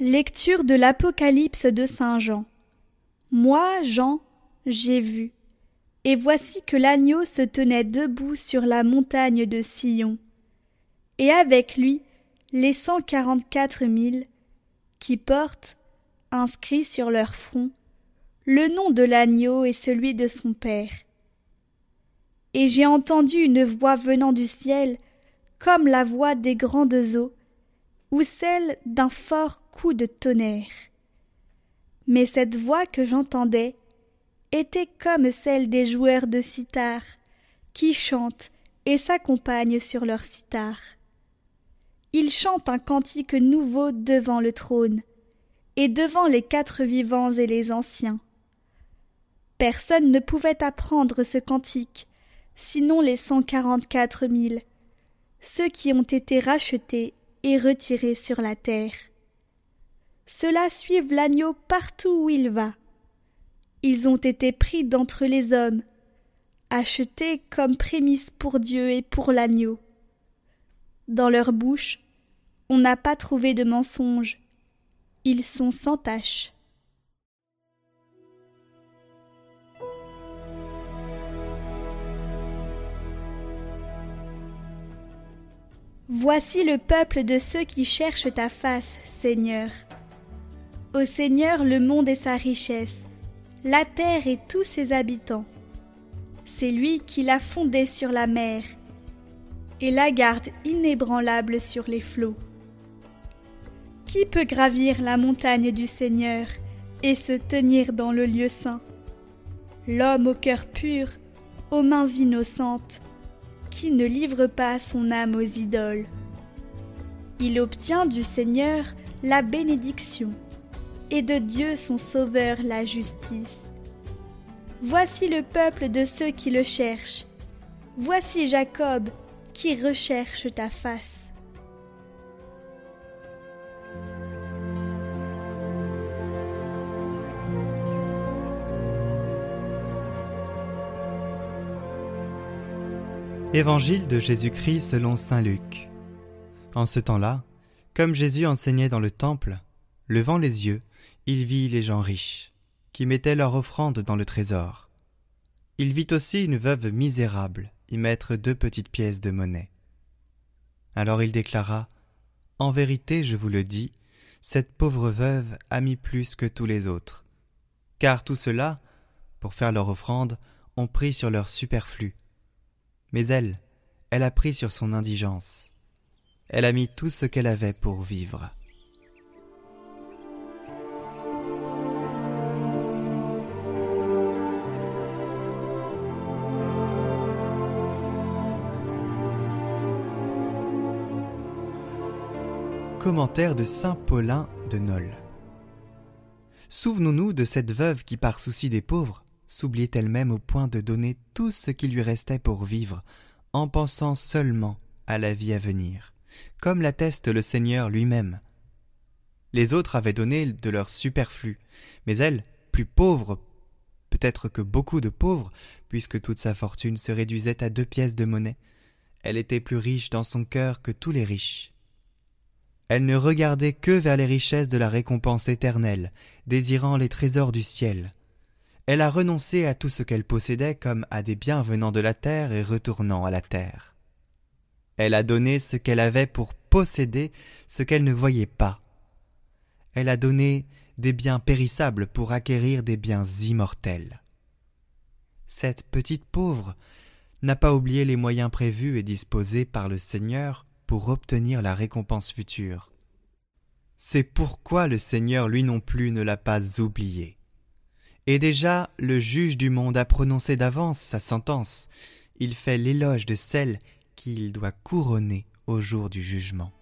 Lecture de l'Apocalypse de Saint Jean. Moi, Jean, j'ai vu, et voici que l'agneau se tenait debout sur la montagne de Sion, et avec lui les cent quarante-quatre mille qui portent, inscrits sur leur front, le nom de l'agneau et celui de son Père. Et j'ai entendu une voix venant du ciel, comme la voix des grandes eaux, ou celle d'un fort coup de tonnerre. Mais cette voix que j'entendais était comme celle des joueurs de sitar, qui chantent et s'accompagnent sur leur sitar. Ils chantent un cantique nouveau devant le trône, et devant les quatre vivants et les anciens. Personne ne pouvait apprendre ce cantique, sinon les cent quarante-quatre mille, ceux qui ont été rachetés et retirés sur la terre. Ceux-là suivent l'agneau partout où il va. Ils ont été pris d'entre les hommes, achetés comme prémices pour Dieu et pour l'agneau. Dans leur bouche, on n'a pas trouvé de mensonge. Ils sont sans tache. Voici le peuple de ceux qui cherchent ta face, Seigneur. Au Seigneur le monde et sa richesse, la terre et tous ses habitants. C'est lui qui l'a fondée sur la mer et la garde inébranlable sur les flots. Qui peut gravir la montagne du Seigneur et se tenir dans le lieu saint? L'homme au cœur pur, aux mains innocentes, qui ne livre pas son âme aux idoles. Il obtient du Seigneur la bénédiction, et de Dieu son Sauveur la justice. Voici le peuple de ceux qui le cherchent. Voici Jacob qui recherche ta face. Évangile de Jésus-Christ selon Saint Luc. En ce temps-là, comme Jésus enseignait dans le temple, levant les yeux, il vit les gens riches, qui mettaient leur offrande dans le trésor. Il vit aussi une veuve misérable y mettre deux petites pièces de monnaie. Alors il déclara En vérité, je vous le dis, cette pauvre veuve a mis plus que tous les autres. Car tout cela, pour faire leur offrande, ont pris sur leur superflu mais elle, elle a pris sur son indigence. Elle a mis tout ce qu'elle avait pour vivre. Commentaire de Saint Paulin de Nol. Souvenons-nous de cette veuve qui, par souci des pauvres, s'oubliait elle-même au point de donner tout ce qui lui restait pour vivre, en pensant seulement à la vie à venir, comme l'atteste le Seigneur lui-même. Les autres avaient donné de leur superflu, mais elle, plus pauvre, peut-être que beaucoup de pauvres, puisque toute sa fortune se réduisait à deux pièces de monnaie, elle était plus riche dans son cœur que tous les riches. Elle ne regardait que vers les richesses de la récompense éternelle, désirant les trésors du ciel elle a renoncé à tout ce qu'elle possédait comme à des biens venant de la terre et retournant à la terre. Elle a donné ce qu'elle avait pour posséder ce qu'elle ne voyait pas. Elle a donné des biens périssables pour acquérir des biens immortels. Cette petite pauvre n'a pas oublié les moyens prévus et disposés par le Seigneur pour obtenir la récompense future. C'est pourquoi le Seigneur lui non plus ne l'a pas oublié. Et déjà le juge du monde a prononcé d'avance sa sentence. Il fait l'éloge de celle qu'il doit couronner au jour du jugement.